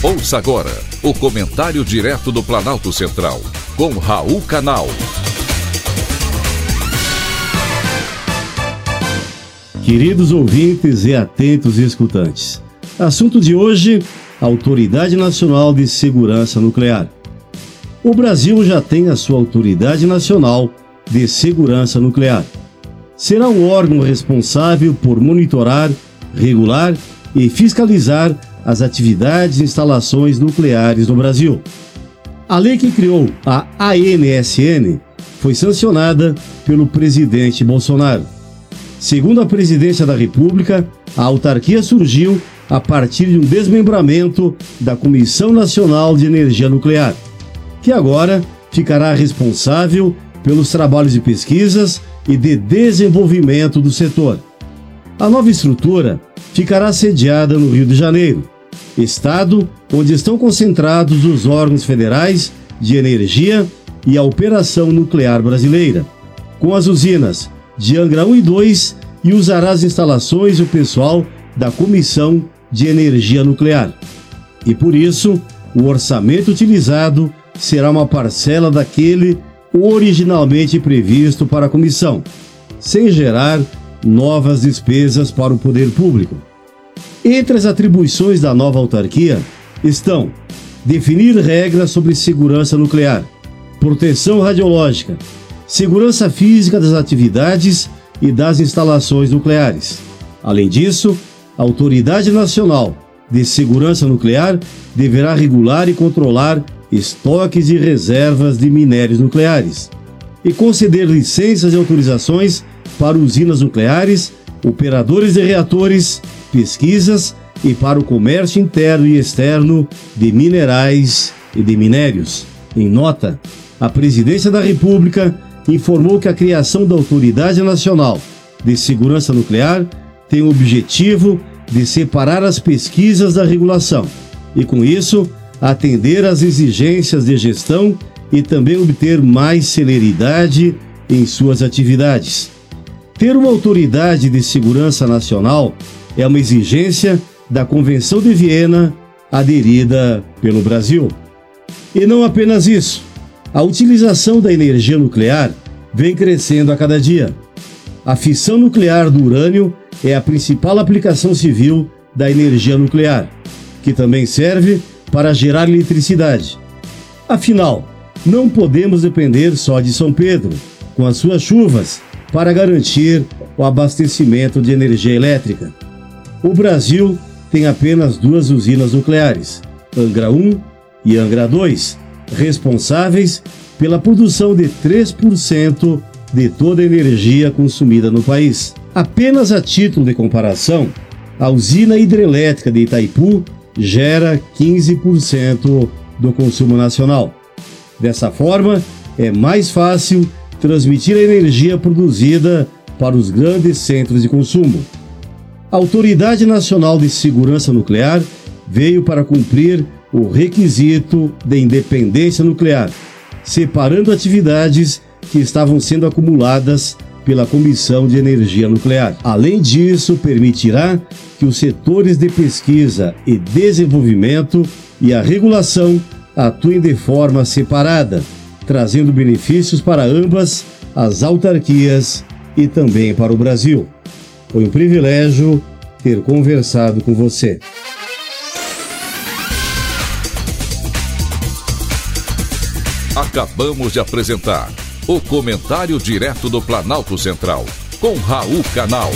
Ouça agora o comentário direto do Planalto Central, com Raul Canal. Queridos ouvintes e atentos escutantes, assunto de hoje: Autoridade Nacional de Segurança Nuclear. O Brasil já tem a sua Autoridade Nacional de Segurança Nuclear. Será o órgão responsável por monitorar, regular e fiscalizar as atividades e instalações nucleares no Brasil. A lei que criou a ANSN foi sancionada pelo presidente Bolsonaro. Segundo a presidência da República, a autarquia surgiu a partir de um desmembramento da Comissão Nacional de Energia Nuclear, que agora ficará responsável pelos trabalhos de pesquisas e de desenvolvimento do setor. A nova estrutura ficará sediada no Rio de Janeiro, estado onde estão concentrados os órgãos federais de energia e a operação nuclear brasileira, com as usinas de Angra 1 e 2 e usará as instalações e o pessoal da Comissão de Energia Nuclear. E por isso, o orçamento utilizado será uma parcela daquele originalmente previsto para a comissão, sem gerar novas despesas para o poder público. Entre as atribuições da nova autarquia estão definir regras sobre segurança nuclear, proteção radiológica, segurança física das atividades e das instalações nucleares. Além disso, a Autoridade Nacional de Segurança Nuclear deverá regular e controlar estoques e reservas de minérios nucleares e conceder licenças e autorizações para usinas nucleares, operadores de reatores, pesquisas e para o comércio interno e externo de minerais e de minérios. Em nota, a Presidência da República informou que a criação da Autoridade Nacional de Segurança Nuclear tem o objetivo de separar as pesquisas da regulação e, com isso, atender às exigências de gestão e também obter mais celeridade em suas atividades. Ter uma autoridade de segurança nacional é uma exigência da Convenção de Viena aderida pelo Brasil. E não apenas isso, a utilização da energia nuclear vem crescendo a cada dia. A fissão nuclear do urânio é a principal aplicação civil da energia nuclear, que também serve para gerar eletricidade. Afinal, não podemos depender só de São Pedro, com as suas chuvas, para garantir o abastecimento de energia elétrica. O Brasil tem apenas duas usinas nucleares, Angra 1 e Angra 2, responsáveis pela produção de 3% de toda a energia consumida no país. Apenas a título de comparação, a usina hidrelétrica de Itaipu gera 15% do consumo nacional. Dessa forma, é mais fácil transmitir a energia produzida para os grandes centros de consumo. A Autoridade Nacional de Segurança Nuclear veio para cumprir o requisito de independência nuclear, separando atividades que estavam sendo acumuladas pela Comissão de Energia Nuclear. Além disso, permitirá que os setores de pesquisa e desenvolvimento e a regulação atuem de forma separada, trazendo benefícios para ambas as autarquias e também para o Brasil. Foi um privilégio ter conversado com você. Acabamos de apresentar o Comentário Direto do Planalto Central, com Raul Canal.